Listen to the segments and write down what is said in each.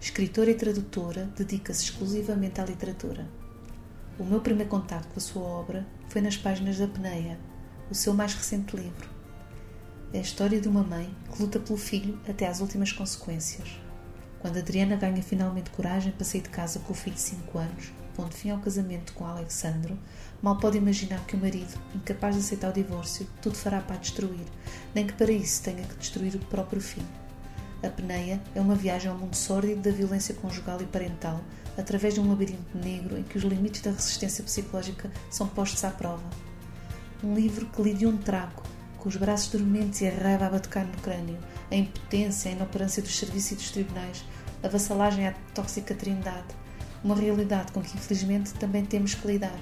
Escritora e tradutora, dedica-se exclusivamente à literatura. O meu primeiro contato com a sua obra foi nas páginas da Peneia, o seu mais recente livro. É a história de uma mãe que luta pelo filho até às últimas consequências. Quando Adriana ganha finalmente coragem para sair de casa com o filho de 5 anos, pondo fim ao casamento com Alexandro, mal pode imaginar que o marido, incapaz de aceitar o divórcio, tudo fará para a destruir, nem que para isso tenha que destruir o próprio filho. A Peneia é uma viagem ao mundo sórdido da violência conjugal e parental, através de um labirinto negro em que os limites da resistência psicológica são postos à prova. Um livro que lhe de um trago, com os braços dormentes e a raiva a batucar no crânio, a impotência, a inoperância dos serviços e dos tribunais, a vassalagem à tóxica trindade, uma realidade com que infelizmente também temos que lidar.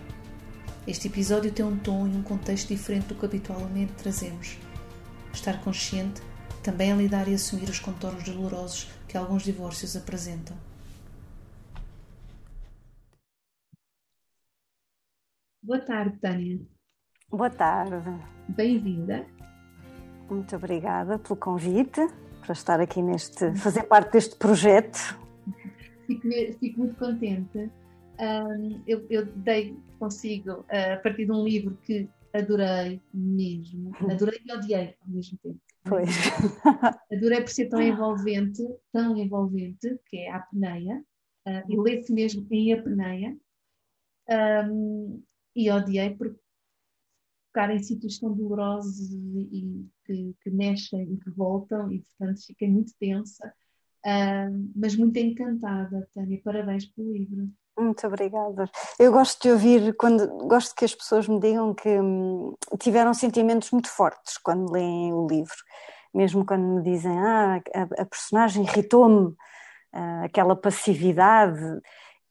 Este episódio tem um tom e um contexto diferente do que habitualmente trazemos. Estar consciente também a lidar e assumir os contornos dolorosos que alguns divórcios apresentam. Boa tarde, Tânia. Boa tarde. Bem-vinda. Muito obrigada pelo convite para estar aqui neste, fazer parte deste projeto. Fico, fico muito contente. Um, eu, eu, dei consigo, uh, a partir de um livro que adorei mesmo, adorei e odiei ao mesmo tempo, Pois. Adorei por ser tão envolvente, tão envolvente, que é a apneia, uh, e lê-se mesmo em apneia, um, e odiei por ficar em sítios tão dolorosos e, que, que, mexem e que voltam, e portanto fiquei muito tensa, mas muito encantada, Tânia, parabéns pelo livro. Muito obrigada. Eu gosto de ouvir, quando gosto que as pessoas me digam que hum, tiveram sentimentos muito fortes quando leem o livro, mesmo quando me dizem ah, a, a personagem irritou-me, ah, aquela passividade.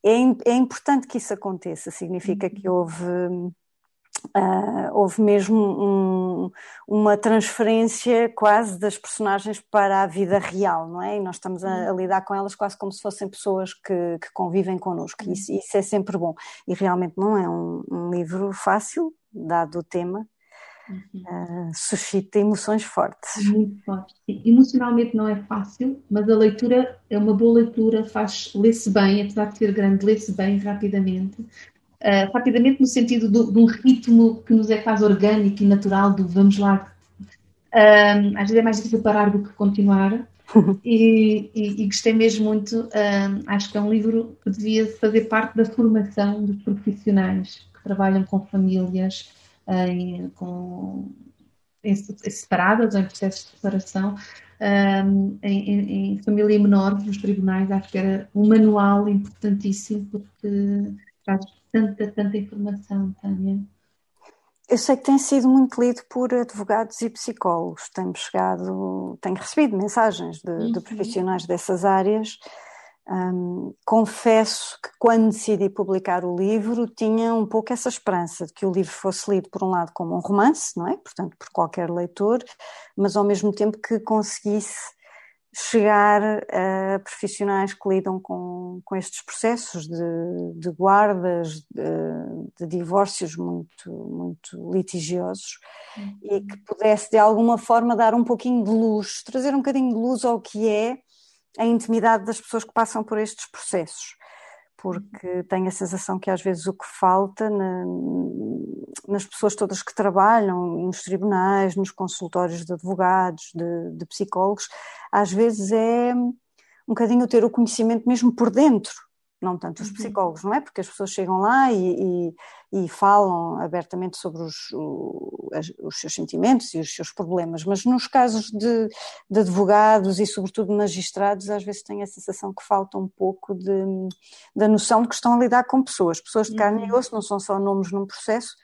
É, é importante que isso aconteça, significa que uhum. houve hum, Uh, houve mesmo um, uma transferência quase das personagens para a vida real, não é? E nós estamos a, a uhum. lidar com elas quase como se fossem pessoas que, que convivem connosco, e isso, isso, é sempre bom. E realmente não é um, um livro fácil, dado o tema, uhum. uh, suscita emoções fortes. Muito fortes. Emocionalmente não é fácil, mas a leitura é uma boa leitura, faz ler-se bem, apesar de ser grande, ler-se bem rapidamente uh, rapidamente no sentido do, de um ritmo que nos é quase orgânico e natural do vamos lá. Uh, às vezes é mais difícil parar do que continuar. e, e, e, gostei mesmo muito. Uh, acho que é um livro que devia fazer parte da formação dos profissionais que trabalham com famílias em, com, em, separadas ou em processos de separação. Um, em, em, em, família menor nos tribunais, acho que era um manual importantíssimo porque traz tanta, tanta informação, Tânia? Eu sei que tem sido muito lido por advogados e psicólogos. Tenho chegado, tenho recebido mensagens de, uhum. de profissionais dessas áreas. Um, confesso que quando decidi publicar o livro tinha um pouco essa esperança de que o livro fosse lido por um lado como um romance, não é? Portanto, por qualquer leitor, mas ao mesmo tempo que conseguisse chegar a profissionais que lidam com, com estes processos de, de guardas, de, de, divórcios muito, muito litigiosos uhum. e que pudesse de alguma forma dar um pouquinho de luz, trazer um bocadinho de luz ao que é a intimidade das pessoas que passam por estes processos porque tenho a sensação que às vezes o que falta na, nas pessoas todas que trabalham nos tribunais, nos consultórios de advogados, de, de psicólogos, às vezes é um bocadinho ter o conhecimento mesmo por dentro não tanto os uhum. psicólogos, não é? Porque as pessoas chegam lá e, e, e falam abertamente sobre os, os, seus sentimentos e os seus problemas, mas nos casos de, de, advogados e, sobretudo, magistrados, às vezes têm a sensação que falta um pouco de, da noção de que estão a lidar com pessoas, pessoas de carne uhum. e osso, não são só nomes num processo.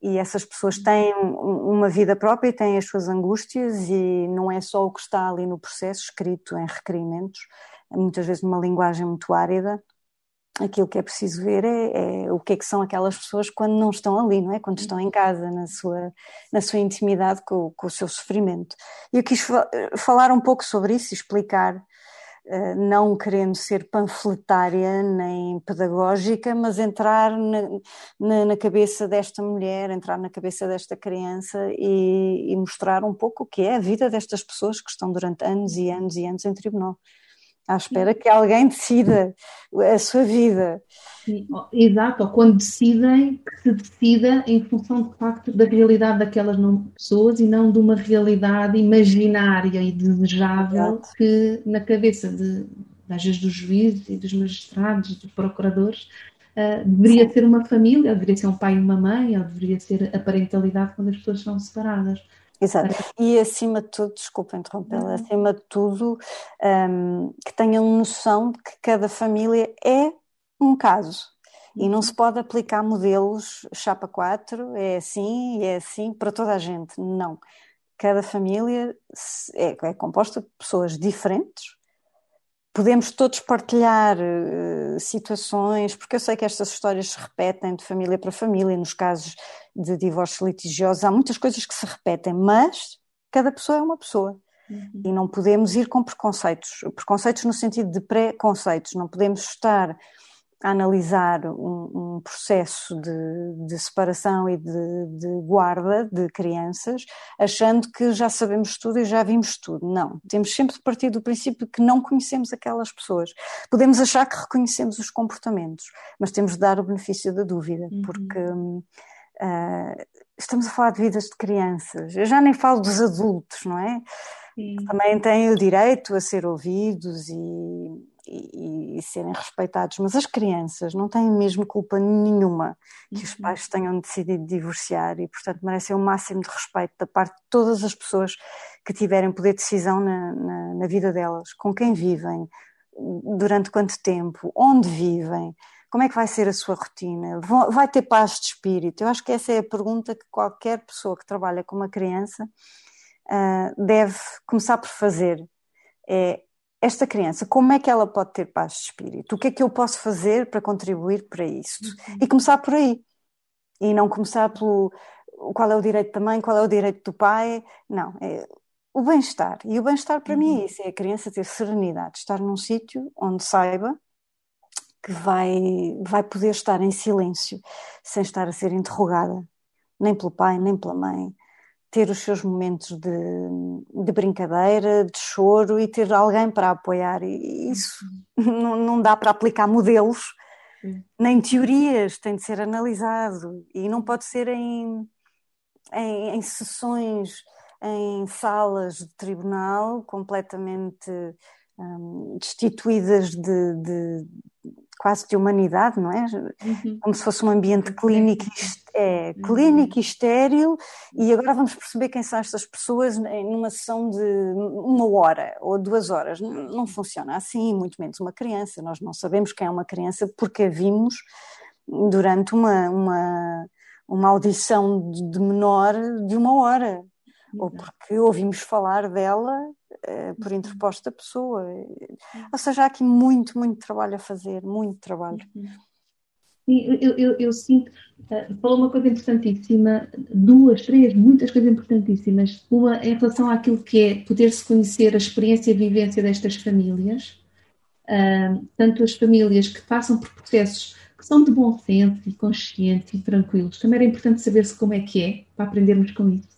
e essas pessoas têm uma vida própria e têm as suas angústias e não é só o que está ali no processo escrito em requerimentos, muitas vezes numa linguagem muito árida. Aquilo que é preciso ver é, é, o que é que são aquelas pessoas quando não estão ali, não é? Quando estão em casa, na sua, na sua intimidade com, com o seu sofrimento. E eu quis falar um pouco sobre isso e explicar eh, não querendo ser panfletária nem pedagógica, mas entrar na, na, na, cabeça desta mulher, entrar na cabeça desta criança e, e, mostrar um pouco o que é a vida destas pessoas que estão durante anos e anos e anos em tribunal à espera que alguém decida a sua vida. Exato, ou quando decidem, que se decida em função de facto da realidade daquelas pessoas e não de uma realidade imaginária e desejável Exato. que na cabeça de, às vezes dos juízes e dos magistrados, dos procuradores, uh, deveria Sim. ser uma família, deveria ser um pai e uma mãe, ou deveria ser a parentalidade quando as pessoas são separadas. Exato. E acima de tudo, desculpa interrompê-la, acima de tudo, um, que tenham noção de que cada família é um caso. E não uhum. se pode aplicar modelos chapa 4, é assim e é assim para toda a gente. Não. Cada família é, é composta de pessoas diferentes, podemos todos partilhar uh, situações, porque eu sei que estas histórias se repetem de família para família, nos casos de divórcios litigiosos, há muitas coisas que se repetem, mas cada pessoa é uma pessoa. Uhum. E não podemos ir com preconceitos, preconceitos no sentido de preconceitos, não podemos estar a analisar um, um processo de, de, separação e de, de, guarda de crianças, achando que já sabemos tudo e já vimos tudo. Não, temos sempre de partir do princípio que não conhecemos aquelas pessoas. Podemos achar que reconhecemos os comportamentos, mas temos de dar o benefício da dúvida, uhum. porque uh, estamos a falar de vidas de crianças. Eu já nem falo dos adultos, não é? Sim. Também têm o direito a ser ouvidos e e, e, serem respeitados, mas as crianças não têm mesmo culpa nenhuma que uhum. os pais tenham decidido divorciar e, portanto, merecem o máximo de respeito da parte de todas as pessoas que tiverem poder de decisão na, na, na vida delas, com quem vivem, durante quanto tempo, onde vivem, como é que vai ser a sua rotina? Vai ter paz de espírito? Eu acho que essa é a pergunta que qualquer pessoa que trabalha com uma criança uh, deve começar por fazer. É esta criança, como é que ela pode ter paz de espírito? O que é que eu posso fazer para contribuir para isso? Uhum. E começar por aí. E não começar pelo qual é o direito da mãe, qual é o direito do pai. Não, é o bem-estar. E o bem-estar para uhum. mim é uhum. isso: é a criança ter serenidade, estar num sítio onde saiba que vai, vai poder estar em silêncio, sem estar a ser interrogada, nem pelo pai, nem pela mãe, ter os seus momentos de, de, brincadeira, de choro e ter alguém para apoiar. E isso uhum. não, não dá para aplicar modelos, nem teorias, tem de ser analisado e não pode ser em, em, em sessões, em salas de tribunal completamente um, destituídas de, de, quase de humanidade, não é? Uhum. Como se fosse um ambiente clínico, é, uhum. clínico e estéril, e agora vamos perceber quem são estas pessoas numa sessão de uma hora ou duas horas. Não funciona assim, muito menos uma criança. Nós não sabemos quem é uma criança porque a vimos durante uma, uma, uma audição de menor de uma hora, ou porque ouvimos falar dela por uhum. interposta pessoa. Ou seja, há aqui muito, muito trabalho a fazer, muito trabalho. Uhum. Sim, eu, eu, eu sinto, uh, falou uma coisa importantíssima, duas, três, muitas coisas importantíssimas. Uma em relação àquilo que é poder-se conhecer a experiência e a vivência destas famílias, uh, tanto as famílias que passam por processos que são de bom senso e conscientes e tranquilos. Também era importante saber-se como é que é, para aprendermos com isso.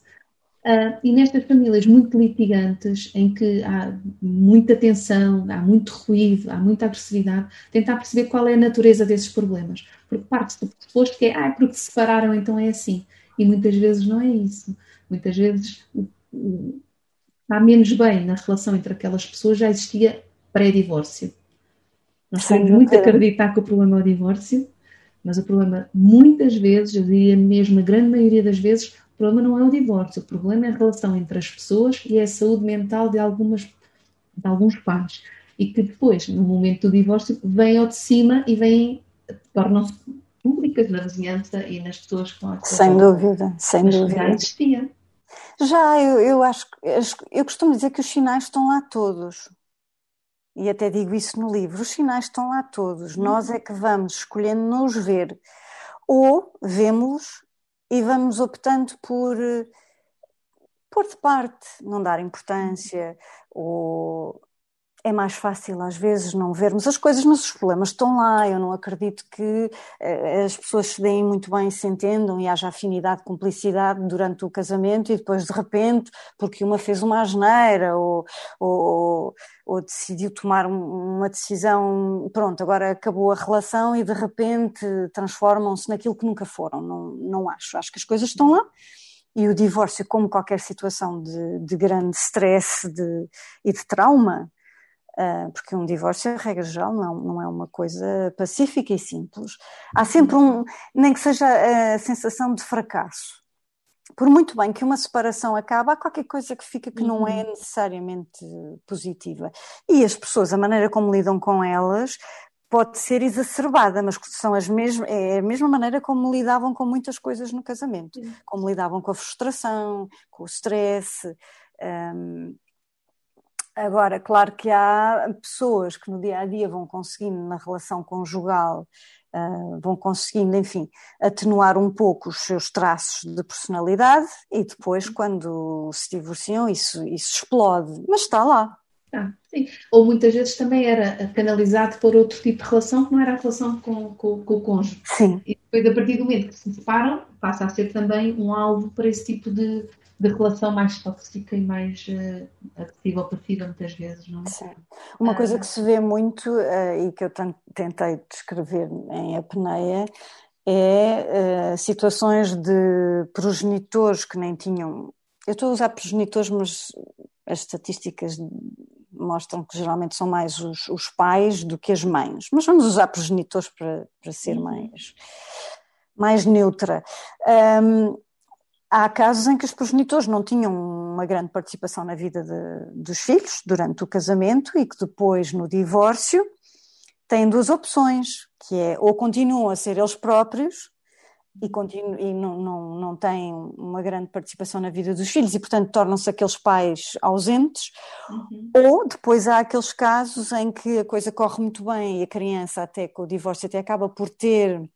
Uh, e nestas famílias muito litigantes, em que há muita tensão, há muito ruído, há muita agressividade, tentar perceber qual é a natureza desses problemas. Porque parte do pressuposto que é, ah, é porque se separaram, então é assim. E muitas vezes não é isso. Muitas vezes há menos bem na relação entre aquelas pessoas já existia pré-divórcio. Nós temos muito acreditar que o problema é o divórcio, mas o problema, muitas vezes, eu diria mesmo a grande maioria das vezes, o problema não é o divórcio, o problema é a relação entre as pessoas e é a saúde mental de, algumas, de alguns pais. E que depois, no momento do divórcio, vêm ao de cima e vêm, tornam-se públicas, na vizinhança e nas pessoas com a Sem dúvida, sem Mas dúvida. Já existia. Já, eu, eu acho eu costumo dizer que os sinais estão lá todos. E até digo isso no livro, os sinais estão lá todos. Uhum. Nós é que vamos escolhendo não os ver. Ou vemos-los e vamos optando por pôr de parte, não dar importância, ou é mais fácil às vezes não vermos as coisas, mas os problemas estão lá. Eu não acredito que uh, as pessoas se deem muito bem, se entendam e haja afinidade, cumplicidade durante o casamento e depois de repente, porque uma fez uma asneira ou, ou, ou decidiu tomar uma decisão, pronto, agora acabou a relação e de repente transformam-se naquilo que nunca foram. Não, não acho. Acho que as coisas estão lá e o divórcio, como qualquer situação de, de grande stress de, e de trauma, porque um divórcio, regra geral, não, não é uma coisa pacífica e simples. Há sempre um, nem que seja a sensação de fracasso. Por muito bem que uma separação acabe, há qualquer coisa que fica que não é uhum. necessariamente positiva. E as pessoas, a maneira como lidam com elas, pode ser exacerbada, mas são as mesmas, é a mesma maneira como lidavam com muitas coisas no casamento, como lidavam com a frustração, com o stress. Um, agora, claro que há pessoas que no dia a dia vão conseguindo, na relação conjugal, uh, vão conseguindo, enfim, atenuar um pouco os seus traços de personalidade e depois, quando se divorciam, isso, isso explode, mas está lá. Ah, sim. Ou muitas vezes também era canalizado por outro tipo de relação que não era a relação com, com, com o cônjuge. Sim. E depois, a partir do momento que se separam, passa a ser também um alvo para esse tipo de, de relação mais tóxica e mais uh, agressiva ou passiva, muitas vezes, não é? Sim. Uma coisa que se vê muito uh, e que eu tentei descrever em apneia é uh, situações de progenitores que nem tinham. Eu estou a usar progenitores, mas as estatísticas mostram que geralmente são mais os, os pais do que as mães, mas vamos usar progenitores para, para ser uhum. mais, mais neutra. Um, há casos em que os progenitores não tinham uma grande participação na vida de, dos filhos durante o casamento e que depois, no divórcio, têm duas opções, que é ou continuam a ser eles próprios e, e não, não, não têm uma grande participação na vida dos filhos e, portanto, tornam-se aqueles pais ausentes, uhum. ou depois há aqueles casos em que a coisa corre muito bem e a criança, até com o divórcio, até acaba por ter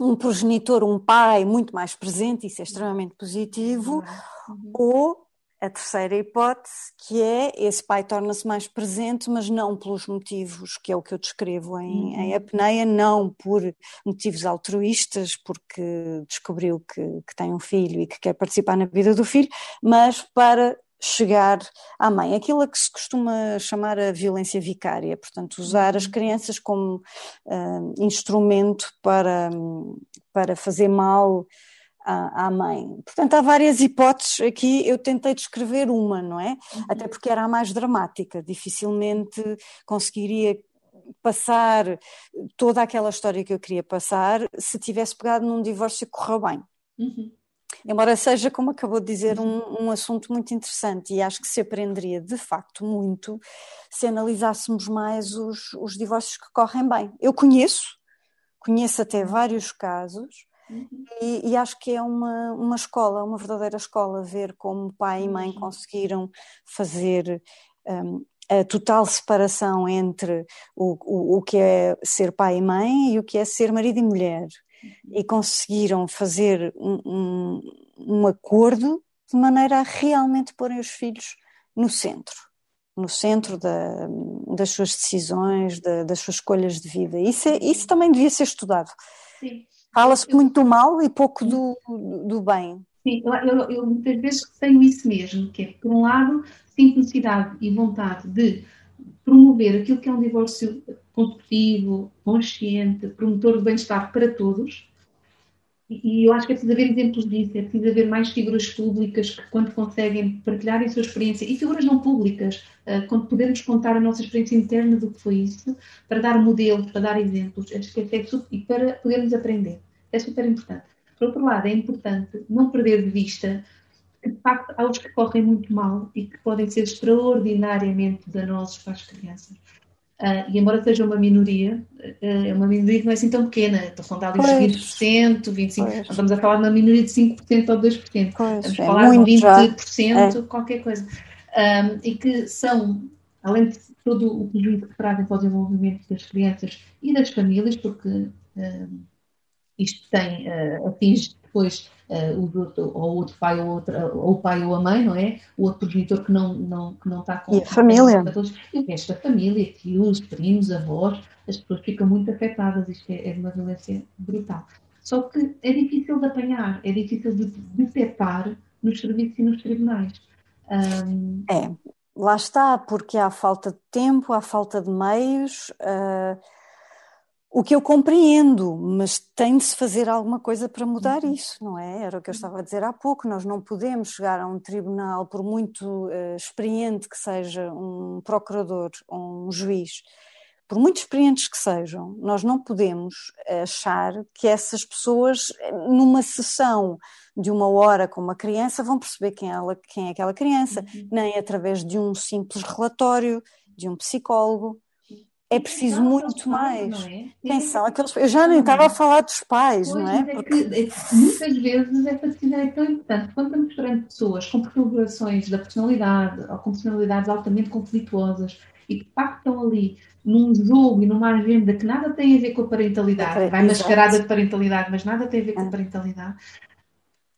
um progenitor, um pai muito mais presente, isso é extremamente positivo, uhum. ou a terceira hipótese, que é esse pai torna-se mais presente, mas não pelos motivos, que é o que eu descrevo em, uhum. em apneia, não por motivos altruístas, porque descobriu que, que tem um filho e que quer participar na vida do filho, mas para chegar à mãe. Aquilo a que se costuma chamar a violência vicária, portanto, usar as uhum. crianças como uh, instrumento para, para fazer mal à, à, mãe. Portanto, há várias hipóteses aqui, eu tentei descrever uma, não é? Uhum. Até porque era a mais dramática, dificilmente conseguiria passar toda aquela história que eu queria passar se tivesse pegado num divórcio que correu bem. Uhum. Embora seja, como acabou de dizer, um, um, assunto muito interessante e acho que se aprenderia de facto muito se analisássemos mais os, os divórcios que correm bem. Eu conheço, conheço até vários casos Uhum. E, e, acho que é uma, uma escola, uma verdadeira escola, ver como pai e mãe uhum. conseguiram fazer um, a total separação entre o, o, o que é ser pai e mãe e o que é ser marido e mulher. E conseguiram fazer um, um, um acordo de maneira a realmente porem os filhos no centro no centro da, das suas decisões, da, das suas escolhas de vida. Isso, é, isso também devia ser estudado. Fala-se muito do mal e pouco do, do bem. Sim, eu, eu, eu, muitas vezes tenho isso mesmo, que é, por um lado, simplicidade e vontade de promover aquilo que é um divórcio construtivo, consciente, promotor de bem-estar para todos, e eu acho que é preciso haver exemplos disso, é preciso haver mais figuras públicas que, quando conseguem partilhar a sua experiência, e figuras não públicas, eh, quando podemos contar a nossa experiência interna do que foi isso, para dar modelos, para dar exemplos, acho que é e para podermos aprender. É super importante. Por outro lado, é importante não perder de vista que, de facto, há os que correm muito mal e que podem ser extraordinariamente danosos para as crianças. Uh, e embora seja uma minoria, uh, é uma minoria que não é assim tão pequena. Estou a falar de 20%, 25%, pois. estamos a falar de uma minoria de 5% ou 2%. Pois, estamos a é falar de 20%, é. qualquer coisa. Um, e que são, além de todo o prejuízo que trazem para o desenvolvimento das crianças e das famílias, porque um, isto tem, uh, atinge depois uh, o outro, ou outro pai ou, outra, ou o pai ou a mãe, não é? O outro progenitor que não, não, que não está com... E a família. e o resto da família, tios, primos, avós, as pessoas ficam muito afetadas, isto é, é uma violência brutal. Só que é difícil de apanhar, é difícil de detectar nos serviços e nos tribunais. Um... É, lá está, porque há falta de tempo, há falta de meios... Uh o que eu compreendo, mas tem de se fazer alguma coisa para mudar uhum. isso, não é? Era o que eu estava a dizer há pouco. Nós não podemos chegar a um tribunal, por muito uh, experiente que seja um procurador ou um juiz, por muito experientes que sejam, nós não podemos achar que essas pessoas, numa sessão de uma hora com uma criança, vão perceber quem, ela, quem é aquela criança, uhum. nem através de um simples relatório de um psicólogo é preciso muito mais. É? Quem são aqueles. Eu já nem estava a falar dos pais, pois, não é? é Porque... É que, muitas vezes essa decisão é tão importante. Quando estamos perante pessoas com perturbações da personalidade ou com personalidades altamente conflituosas e que estão ali num jogo e numa agenda que nada tem a ver com a parentalidade, vai mascarada de parentalidade, mas nada tem a ver com a parentalidade,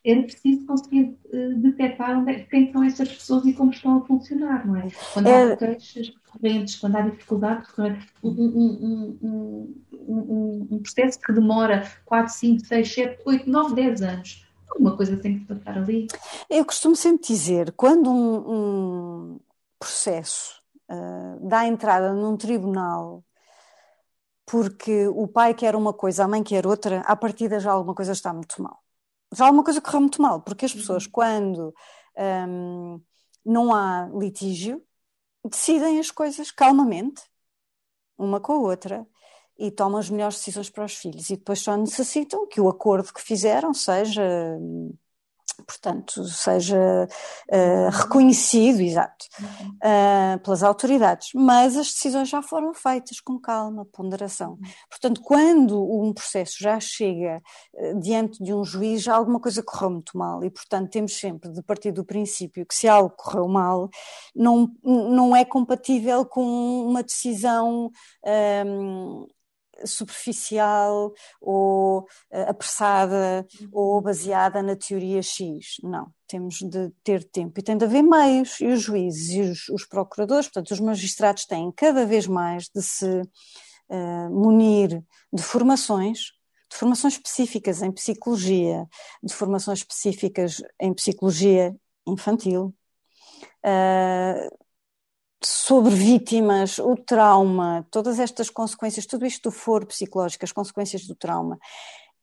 era preciso conseguir uh, detectar onde é, quem são essas pessoas e como estão a funcionar, não é? Quando é... há queixas recorrentes, quando há dificuldade um, um, um, um, processo que demora 4, 5, 6, 7, 8, 9, 10 anos, alguma coisa tem que passar ali. Eu costumo sempre dizer, quando um, processo uh, dá entrada num tribunal porque o pai quer uma coisa, a mãe quer outra, à partida já alguma coisa está muito mal já alguma coisa correu muito mal, porque as pessoas, uhum. quando um, não há litígio, decidem as coisas calmamente, uma com a outra, e tomam as melhores decisões para os filhos. E depois só necessitam que o acordo que fizeram seja portanto, seja uh, reconhecido, exato, uh, pelas autoridades. Mas as decisões já foram feitas com calma, ponderação. Portanto, quando um processo já chega uh, diante de um juiz, já alguma coisa correu muito mal e, portanto, temos sempre de partir do princípio que se algo correu mal, não, não é compatível com uma decisão um, superficial ou uh, apressada uhum. ou baseada na teoria X. Não, temos de ter tempo e tem de haver meios. E os juízes e os, os procuradores, portanto, os magistrados têm cada vez mais de se uh, munir de formações. De formações específicas em psicologia, de formações específicas em psicologia infantil, uh, sobre vítimas, o trauma, todas estas consequências, tudo isto do foro psicológico, as consequências do trauma,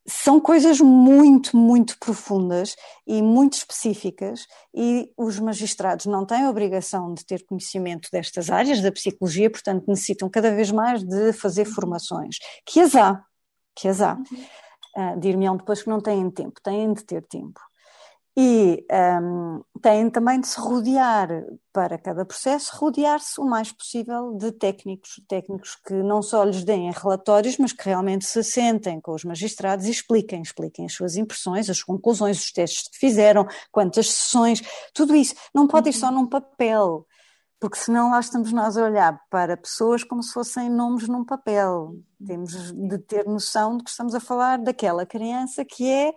são coisas muito, muito profundas e muito específicas, e os magistrados não têm a obrigação de ter conhecimento destas áreas da psicologia, portanto necessitam cada vez mais de fazer formações, que as há, que as há. Uh, Dir-me-ão depois que não têm tempo, têm de ter tempo e um, têm também de se rodear, para cada processo, rodear-se o mais possível de técnicos, técnicos que não só lhes deem relatórios, mas que realmente se sentem com os magistrados e expliquem, expliquem as suas impressões, as conclusões, os testes que fizeram, quantas sessões, tudo isso. Não pode ir só uhum. num papel, porque senão lá estamos nós a olhar para pessoas como se fossem nomes num papel. Temos de ter noção de que estamos a falar daquela criança que é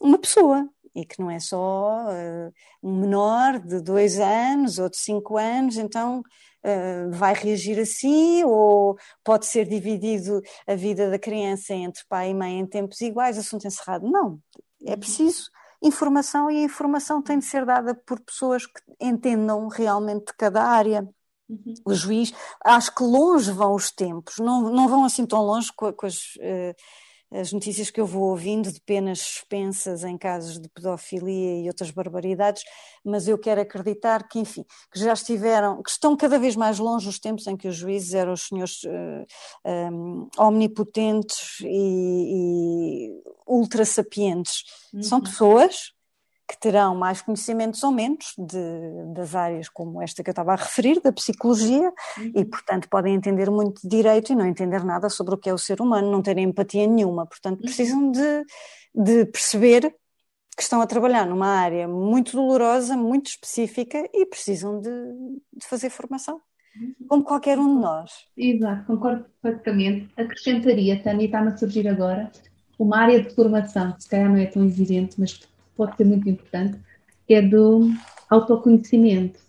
uma pessoa, e que não é só uh, um menor de dois anos ou de cinco anos, então uh, vai reagir assim, ou pode ser dividido a vida da criança entre pai e mãe em tempos iguais, assunto encerrado. Não, é uhum. preciso informação e a informação tem de ser dada por pessoas que entendam realmente cada área. Uhum. O juiz, acho que longe vão os tempos, não, não vão assim tão longe com, com as. Uh, as notícias que eu vou ouvindo de penas suspensas em casos de pedofilia e outras barbaridades, mas eu quero acreditar que, enfim, que já estiveram, que estão cada vez mais longe os tempos em que os juízes eram os senhores uh, eh, um, eh, omnipotentes e, e ultra sapientes. Uhum. São pessoas que terão mais conhecimentos ou menos de, das áreas como esta que eu estava a referir, da psicologia, uhum. e portanto podem entender muito de direito e não entender nada sobre o que é o ser humano, não terem empatia nenhuma, portanto uhum. precisam de, de perceber que estão a trabalhar numa área muito dolorosa, muito específica e precisam de, de fazer formação, uhum. como qualquer um de nós. Exato, concordo perfeitamente. Acrescentaria, Tânia, está-me a surgir agora, uma área de formação, que se calhar não é tão evidente, mas pode ser muito importante, que é do autoconhecimento.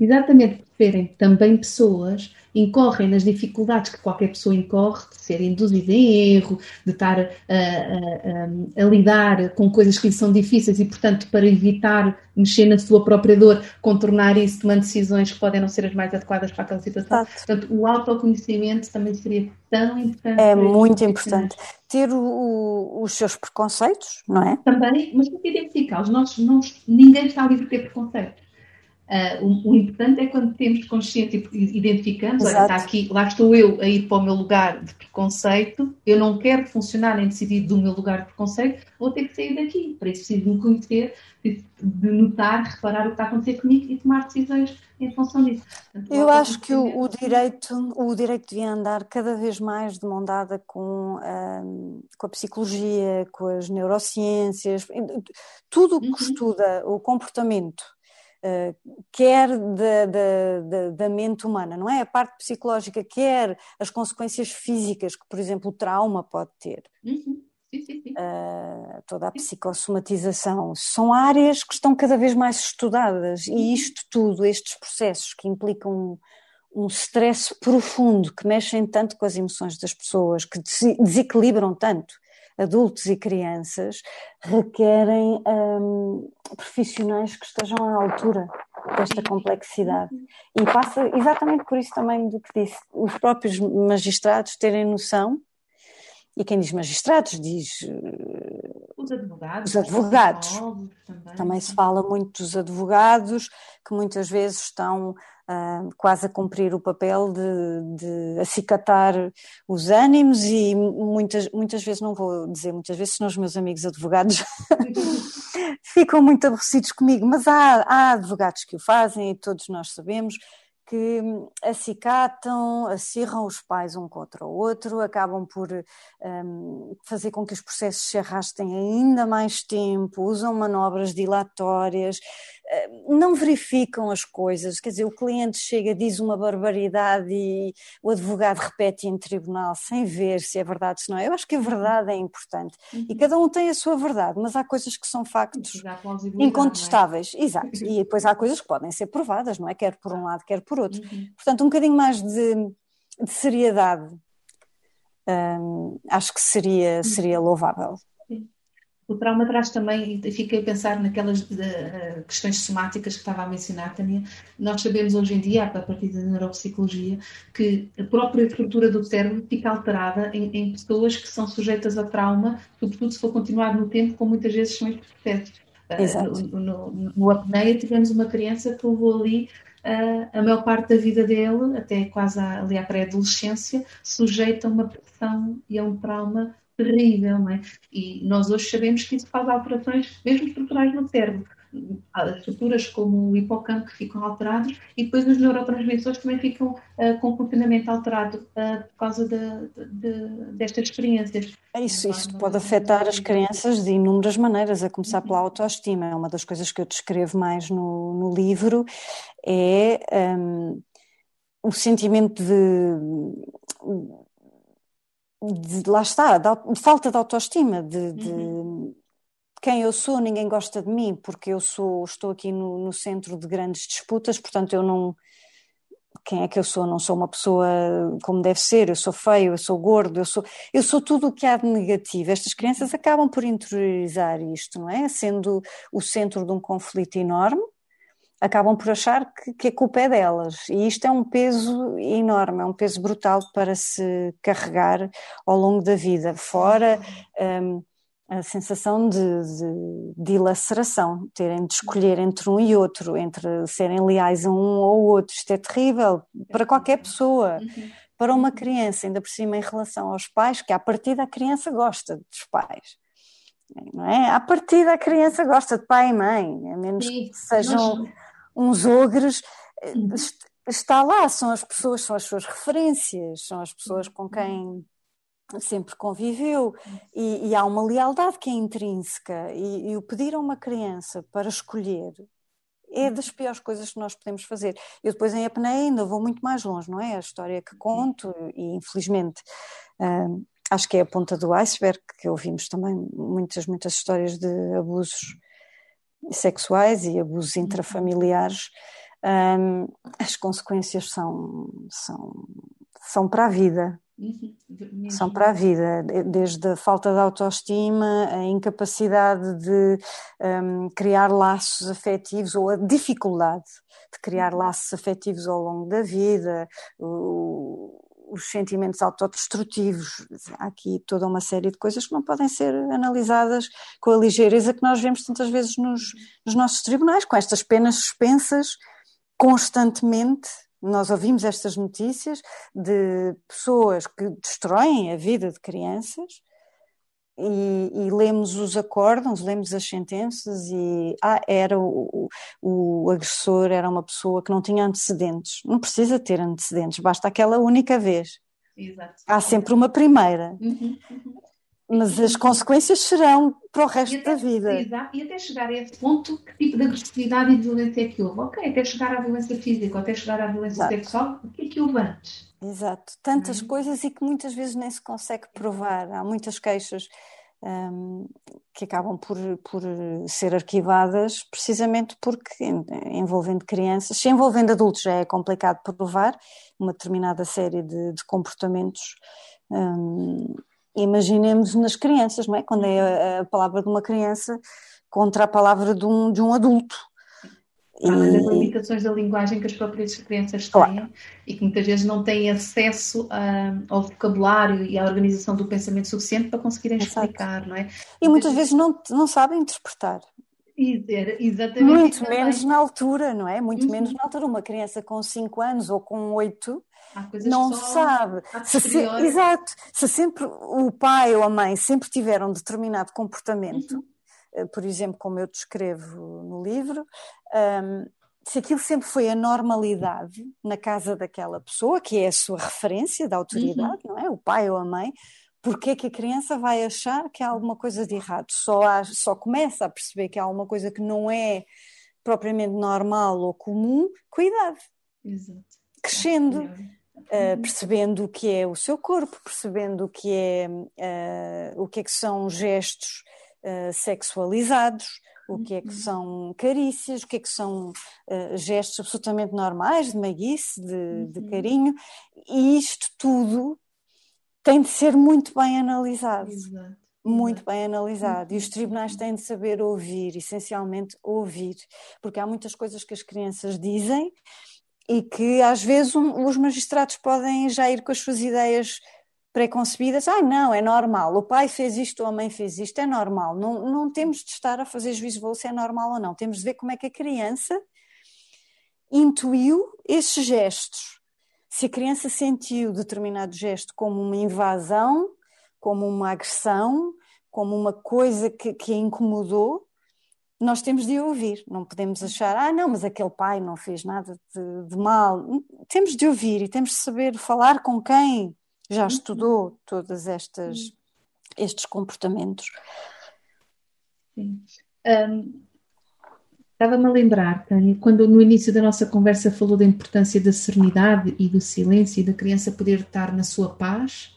Exatamente por serem também pessoas incorrem nas dificuldades que qualquer pessoa incorre, de ser induzida em erro, de estar a, a, a, a, lidar com coisas que lhe são difíceis e, portanto, para evitar mexer na sua própria dor, contornar isso tomando decisões que podem não ser as mais adequadas para aquela situação. Exato. Portanto, o autoconhecimento também seria tão importante. É muito importante. Ter o, o, os seus preconceitos, não é? Também, mas tem que identificá-los. Ninguém está livre de ter preconceitos Uh, o, o, importante é quando temos consciência e identificamos, olha, está aqui, lá estou eu a ir para o meu lugar de preconceito, eu não quero funcionar nem decidir do meu lugar de preconceito, vou ter que sair daqui. Para isso preciso de me conhecer, de, de notar, reparar o que está a acontecer comigo e tomar decisões em função disso. Portanto, eu acho que o, o, direito, o direito devia andar cada vez mais de mão dada com, um, com a psicologia, com as neurociências, tudo o que uhum. estuda o comportamento quer da, da, da, da, mente humana, não é? A parte psicológica, quer as consequências físicas que, por exemplo, o trauma pode ter. Uhum. Sim, sim, sim. Uh, toda a psicossomatização, são áreas que estão cada vez mais estudadas e uhum. isto tudo, estes processos que implicam um, um stress profundo, que mexem tanto com as emoções das pessoas, que desequilibram tanto adultos e crianças, requerem um, profissionais que estejam à altura desta complexidade. E passa exatamente por isso também do que disse, os próprios magistrados terem noção, e quem diz magistrados diz os advogados. Os advogados. Também. também. se fala muito dos advogados, que muitas vezes estão uh, quase a cumprir o papel de, de acicatar os ânimos e muitas, muitas vezes, não vou dizer muitas vezes, senão os meus amigos advogados ficam muito aborrecidos comigo, mas há, há advogados que o fazem e todos nós sabemos que acicatam, acirram os pais um contra o outro, acabam por um, fazer com que os processos se arrastem ainda mais tempo, usam manobras dilatórias, não verificam as coisas, quer dizer, o cliente chega, diz uma barbaridade e o advogado repete em tribunal sem ver se é verdade, se não é. Eu acho que a verdade é importante uhum. e cada um tem a sua verdade, mas há coisas que são factos é? incontestáveis, é? exato, e depois há coisas que podem ser provadas, não é? Quer por um lado, quer por outro. Uhum. Portanto, um bocadinho mais de, de seriedade um, acho que seria, uhum. seria louvável. O trauma traz também, e fiquei a pensar naquelas de, uh, questões somáticas que estava a mencionar, Tânia. Nós sabemos hoje em dia, a partir da neuropsicologia, que a própria estrutura do cérebro fica alterada em, em pessoas que são sujeitas a trauma, sobretudo se for continuar no tempo, como muitas vezes são estes processos. Exato. Uh, no, no, no apneia tivemos uma criança que levou ali uh, a maior parte da vida dele, até quase ali à pré-adolescência, sujeita a uma pressão e a um trauma terrível, não é? E nós hoje sabemos que isso faz alterações, mesmo estruturais no cérebro. Há estruturas como o hipocampo que ficam alterados e depois os neurotransmissores também ficam uh, com funcionamento alterado uh, por causa de, de, destas experiências. É isso, isso pode afetar as crianças de inúmeras maneiras, a começar pela autoestima. É uma das coisas que eu descrevo mais no, no livro, é um, o sentimento de, de, lá está, de, falta de autoestima, de, de uhum. quem eu sou, ninguém gosta de mim, porque eu sou, estou aqui no, no, centro de grandes disputas, portanto eu não. Quem é que eu sou? Não sou uma pessoa como deve ser, eu sou feio, eu sou gordo, eu sou, eu sou tudo o que há de negativo. Estas crianças acabam por interiorizar isto, não é? Sendo o centro de um conflito enorme, acabam por achar que, que, a culpa é delas. E isto é um peso enorme, é um peso brutal para se carregar ao longo da vida. Fora um, a sensação de, de, de ilaceração, terem de escolher entre um e outro, entre serem leais a um ou outro. Isto é terrível para qualquer pessoa. Para uma criança, ainda por cima em relação aos pais, que à partida a criança gosta dos pais Não é? À partida a criança gosta de pai e mãe, a menos Sim, que sejam nós... uns ogres. Uhum. Está lá, são as pessoas, são as suas referências, são as pessoas com quem sempre conviveu e, e, há uma lealdade que é intrínseca e, e, o pedir a uma criança para escolher é das piores coisas que nós podemos fazer. Eu depois em apneia ainda vou muito mais longe, não é? A história que conto e infelizmente hum, acho que é a ponta do iceberg, que ouvimos também muitas, muitas histórias de abusos sexuais e abusos uhum. intrafamiliares, hum, as consequências são, são, são para a vida, Uhum. São para a vida, desde a falta de autoestima, a incapacidade de um, criar laços afetivos ou a dificuldade de criar uhum. laços afetivos ao longo da vida, o, os sentimentos autodestrutivos. Há aqui toda uma série de coisas que não podem ser analisadas com a ligeireza que nós vemos tantas vezes nos, nos nossos tribunais, com estas penas suspensas constantemente nós ouvimos estas notícias de pessoas que destroem a vida de crianças e, e lemos os acórdãos, lemos as sentenças e ah, era o, o, o, agressor era uma pessoa que não tinha antecedentes. Não precisa ter antecedentes, basta aquela única vez. Exato. Há sempre uma primeira. Uhum, uhum. Mas as consequências serão para o resto até, da vida. Exato, e até chegar a esse ponto, que tipo de agressividade e de violência é que houve? Ok, até chegar à violência física, até chegar à violência Exato. sexual, o que é que houve antes? Exato, tantas é? coisas e que muitas vezes nem se consegue provar. Há muitas queixas um, que acabam por, por ser arquivadas precisamente porque envolvendo crianças, se envolvendo adultos já é complicado provar uma determinada série de, de comportamentos. Um, imaginemos nas crianças, não é? Quando é a, a, palavra de uma criança contra a palavra de um, de um adulto. Além das limitações da linguagem que as próprias crianças têm claro. e que muitas vezes não têm acesso a, ao vocabulário e à organização do pensamento suficiente para conseguirem Exato. explicar, não é? E muitas vezes não, não sabem interpretar. Exatamente. Muito menos na altura, não é? Muito uhum. menos na altura. Uma criança com 5 anos ou com 8 não sabe. Se, se, exato. Se sempre o pai ou a mãe sempre tiveram um determinado comportamento, uhum. Eh, por exemplo, como eu descrevo no livro, um, se aquilo sempre foi a normalidade na casa daquela pessoa, que é a sua referência da autoridade, uhum. não é? O pai ou a mãe, porque é que a criança vai achar que há alguma coisa de errado? Só, há, só começa a perceber que há alguma coisa que não é propriamente normal ou comum com a idade. Exato. Crescendo, uh, percebendo o que é o seu corpo, percebendo o que é, uh, o que, é que são gestos uh, sexualizados, o que é que uhum. são carícias, o que é que são gestos absolutamente normais de maguice, de, de uhum. carinho, e isto tudo tem de ser muito bem analisado. Exato. Muito bem analisado. E os tribunais têm de saber ouvir, essencialmente ouvir, porque há muitas coisas que as crianças dizem e que às vezes um, os magistrados podem já ir com as suas ideias preconcebidas. Ah, não, é normal. O pai fez isto ou a mãe fez isto, é normal. Não, não temos de estar a fazer juízo de valor se é normal ou não. Temos de ver como é que a criança intuiu esses gestos se a criança sentiu determinado gesto como uma invasão, como uma agressão, como uma coisa que, que a incomodou, nós temos de ouvir. Não podemos achar, ah, não, mas aquele pai não fez nada de, de mal. Temos de ouvir e temos de saber falar com quem já uhum. estudou todos estes comportamentos. Sim. Um, Estava-me a lembrar, Tânia, quando no início da nossa conversa falou da importância da serenidade e do silêncio e da criança poder estar na sua paz,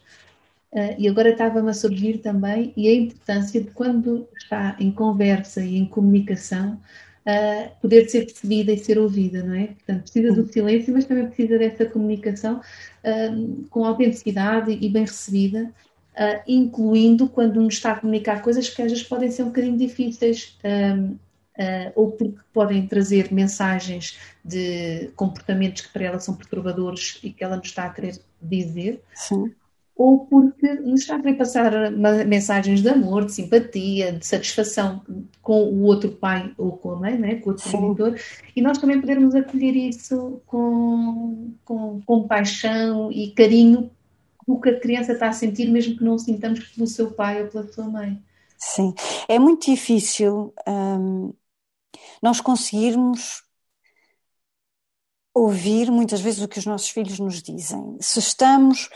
uh, e agora estava-me a surgir também e a importância de quando está em conversa e em comunicação, uh, poder ser percebida e ser ouvida, não é? Portanto, precisa do silêncio, mas também precisa dessa comunicação uh, com autenticidade e bem recebida, Uh, incluindo quando nos está a comunicar coisas que às vezes podem ser um bocadinho difíceis uh, ou porque podem trazer mensagens de comportamentos que para ela são perturbadores e que ela nos está a querer dizer. Sim. Ou porque nos está a querer passar mensagens de amor, de simpatia, de satisfação com o outro pai ou com a mãe, né? com o outro genitor, e nós também podermos acolher isso com, com, com paixão e carinho do que a criança está a sentir, mesmo que não o sintamos pelo seu pai ou pela sua mãe. Sim, é muito difícil hum, nós conseguirmos ouvir muitas vezes o que os nossos filhos nos dizem. Se estamos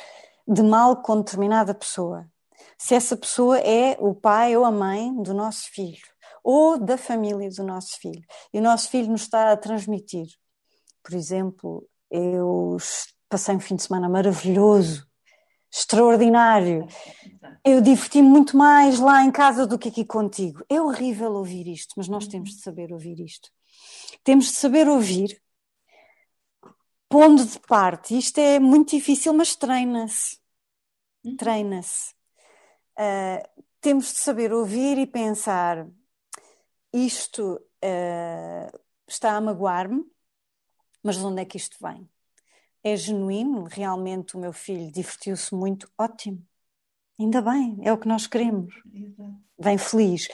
de mal com determinada pessoa, se essa pessoa é o pai ou a mãe do nosso filho, ou da família do nosso filho, e o nosso filho nos está a transmitir. Por exemplo, eu passei um fim de semana maravilhoso, extraordinário. Eu diverti-me muito mais lá em casa do que aqui contigo. É horrível ouvir isto, mas nós temos de saber ouvir isto. Temos de saber ouvir, pondo de parte. Isto é muito difícil, mas treina-se. Uhum. Treina-se. Uh, temos de saber ouvir e pensar: isto uh, está a magoar-me, mas de onde é que isto vem? É genuíno? Realmente o meu filho divertiu-se muito? Ótimo. Ainda bem, é o que nós queremos. Vem feliz.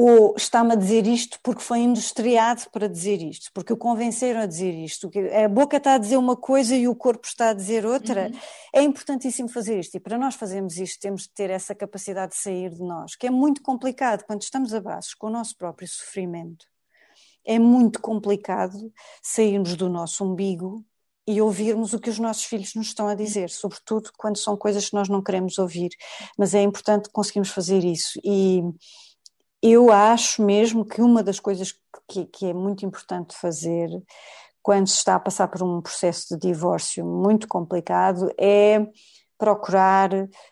Ou está-me a dizer isto porque foi industriado para dizer isto, porque o convenceram a dizer isto. A boca está a dizer uma coisa e o corpo está a dizer outra. Uhum. É importantíssimo fazer isto. E para nós fazermos isto, temos de ter essa capacidade de sair de nós, que é muito complicado quando estamos a braços com o nosso próprio sofrimento é muito complicado sairmos do nosso umbigo e ouvirmos o que os nossos filhos nos estão a dizer, sobretudo quando são coisas que nós não queremos ouvir. Mas é importante conseguirmos fazer isso. E eu acho mesmo que uma das coisas que, que é muito importante fazer quando se está a passar por um processo de divórcio muito complicado é procurar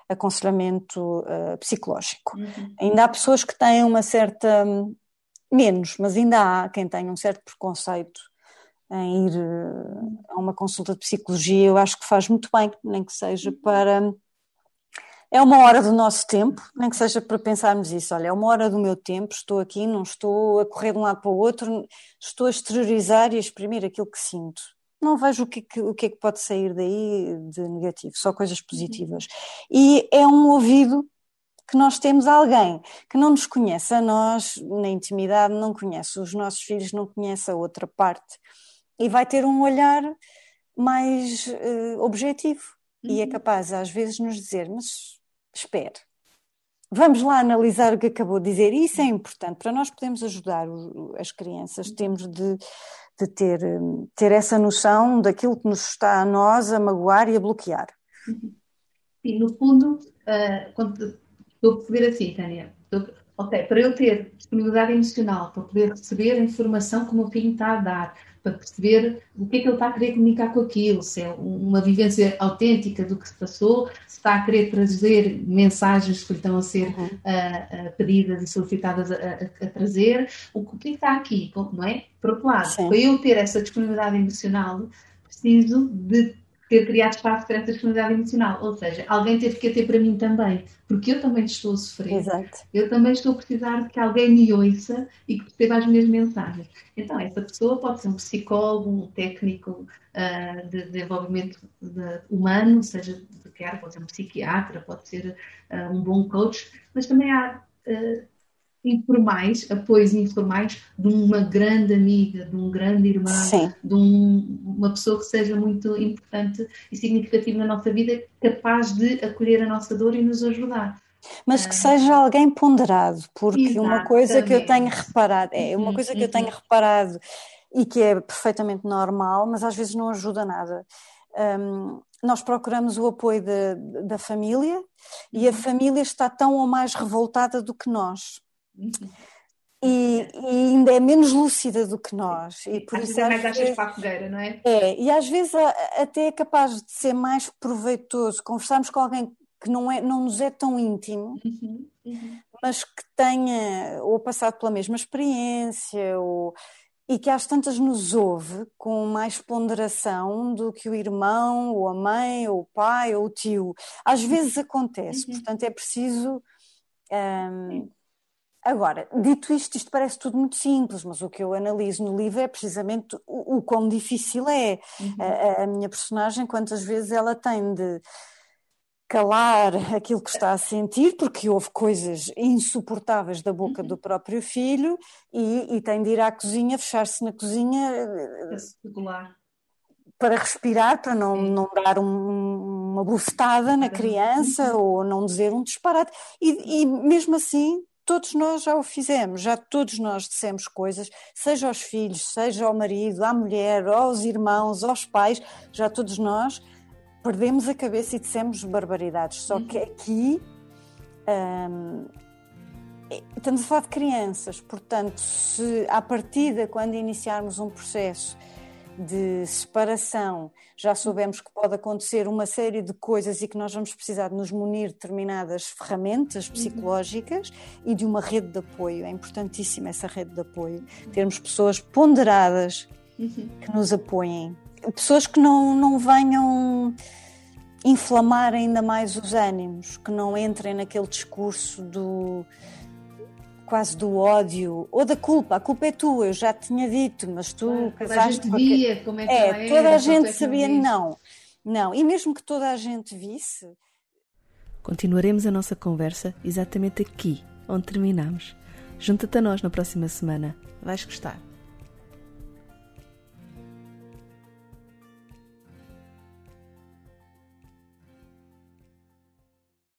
aconselhamento uh, psicológico. Uhum. Ainda há pessoas que têm uma certa menos, mas ainda há quem tenha um certo preconceito em ir eh, a uma consulta de psicologia. Eu acho que faz muito bem, nem que seja para. É uma hora do nosso tempo, nem que seja para pensarmos isso. Olha, é uma hora do meu tempo, estou aqui, não estou a correr de um lado para o outro, estou a exteriorizar e a exprimir aquilo que sinto. Não vejo o que, é que, o que é que pode sair daí de negativo, só coisas positivas. E é um ouvido que nós temos alguém que não nos conhece a nós, na intimidade, não conhece os nossos filhos, não conhece a outra parte e vai ter um olhar mais uh, objetivo uhum. e é uhum. capaz às vezes nos dizer, mas espere, vamos lá analisar o que acabou de dizer, isso é importante, para nós podermos ajudar as crianças, temos de, de ter, ter essa noção daquilo que nos está a nós a magoar e a bloquear. E no fundo, uh, quando Estou a perceber assim, Tânia. Estou... Ok, para eu ter disponibilidade emocional, para poder receber a informação que o meu filho está a dar, para perceber o que é que ele está a querer comunicar com aquilo, se é uma vivência autêntica do que se passou, se está a querer trazer mensagens que lhe estão a ser uhum. uh, uh, pedidas e solicitadas a, a, a, trazer, o que está aqui, não é? Por outro lado, Sim. para eu ter essa disponibilidade emocional, preciso de ter criado espaço para essa disponibilidade emocional. Ou seja, alguém teve que ter para mim também, porque eu também estou a sofrer. Exato. Eu também estou a precisar de que alguém me ouça e que perceba as minhas mensagens. Então, essa pessoa pode ser um psicólogo, um técnico uh, de desenvolvimento de, humano, seja de que pode ser um psiquiatra, pode ser uh, um bom coach, mas também há. Uh, informais, apoios informais de uma grande amiga, de um grande irmão, Sim. de um, uma pessoa que seja muito importante e significativa na nossa vida, capaz de acolher a nossa dor e nos ajudar. Mas que ah. seja alguém ponderado, porque Exatamente. uma coisa que eu tenho reparado, é uma coisa que eu tenho reparado e que é perfeitamente normal, mas às vezes não ajuda nada. Um, nós procuramos o apoio de, da família e a uhum. família está tão ou mais revoltada do que nós. E, e, ainda é menos lúcida do que nós. E por às isso, é mais vezes, para a fogueira, não é? É, e às vezes até é capaz de ser mais proveitoso conversarmos com alguém que não, é, não nos é tão íntimo, uhum, uhum. mas que tenha ou passado pela mesma experiência, ou, e que às tantas nos ouve com mais ponderação do que o irmão, ou a mãe, ou o pai, ou o tio. Às vezes acontece, uhum. portanto é preciso. Um, Agora, dito isto, isto parece tudo muito simples, mas o que eu analiso no livro é precisamente o, o quão difícil é. Uhum. A, a, minha personagem, quantas vezes ela tem de calar aquilo que está a sentir, porque houve coisas insuportáveis da boca uhum. do próprio filho, e, e, tem de ir à cozinha, fechar-se na cozinha. Para respirar, para não, não dar um, uma bufetada na criança uhum. ou não dizer um disparate. E, e mesmo assim todos nós já o fizemos, já todos nós dissemos coisas, seja aos filhos, seja ao marido, à mulher, aos irmãos, aos pais, já todos nós perdemos a cabeça e dissemos barbaridades. Só que uhum. aqui hum, estamos a falar de crianças, portanto, se à partida, quando iniciarmos um processo de separação, já soubemos que pode acontecer uma série de coisas e que nós vamos precisar de nos munir de determinadas ferramentas uhum. psicológicas e de uma rede de apoio. É importantíssima essa rede de apoio. Termos pessoas ponderadas uhum. que nos apoiem. Pessoas que não, não venham inflamar ainda mais os ânimos, que não entrem naquele discurso do quase do ódio ou da culpa. A culpa é tua, eu já te tinha dito, mas tu claro, casaste. Toda a gente via como é que é, toda a gente é sabia, não, não. E mesmo que toda a gente visse. Continuaremos a nossa conversa exatamente aqui, onde terminamos. Junta-te a nós na próxima semana. Vais gostar.